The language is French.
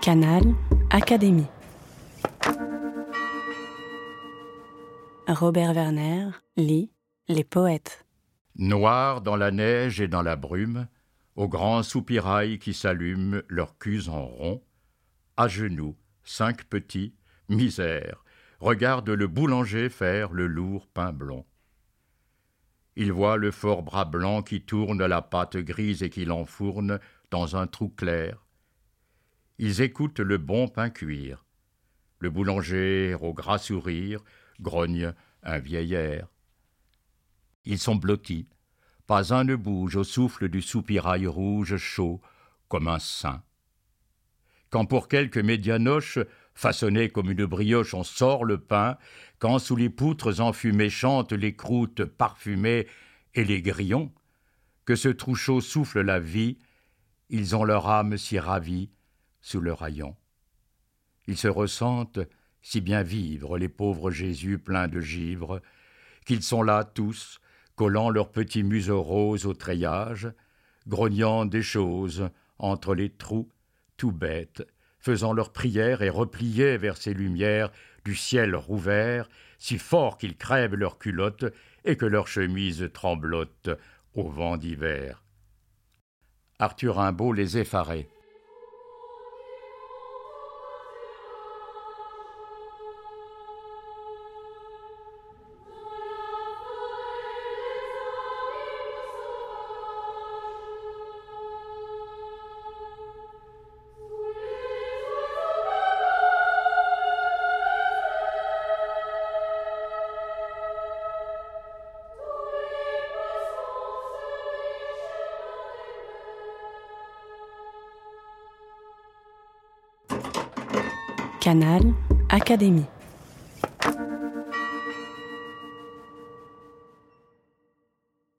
Canal Académie. Robert Werner lit Les poètes. Noirs dans la neige et dans la brume, aux grands soupirails qui s'allument leurs culs en rond, à genoux, cinq petits, misère, regardent le boulanger faire le lourd pain blond. Il voit le fort bras blanc qui tourne la pâte grise et qui l'enfourne dans un trou clair. Ils écoutent le bon pain cuire. Le boulanger, au gras sourire, grogne un vieil air. Ils sont blottis. Pas un ne bouge au souffle du soupirail rouge chaud comme un sein. Quand pour quelques médianoches, façonnées comme une brioche, on sort le pain, quand sous les poutres enfumées chantent les croûtes parfumées et les grillons, que ce trou chaud souffle la vie, ils ont leur âme si ravie sous le rayon. Ils se ressentent si bien vivre, les pauvres Jésus pleins de givre, qu'ils sont là tous, collant leurs petits museaux roses au treillage, grognant des choses entre les trous, tout bêtes, faisant leurs prières et repliés vers ces lumières du ciel rouvert, si fort qu'ils crèvent leurs culottes et que leurs chemises tremblotent au vent d'hiver. Arthur Rimbaud les effarait. Canal Académie.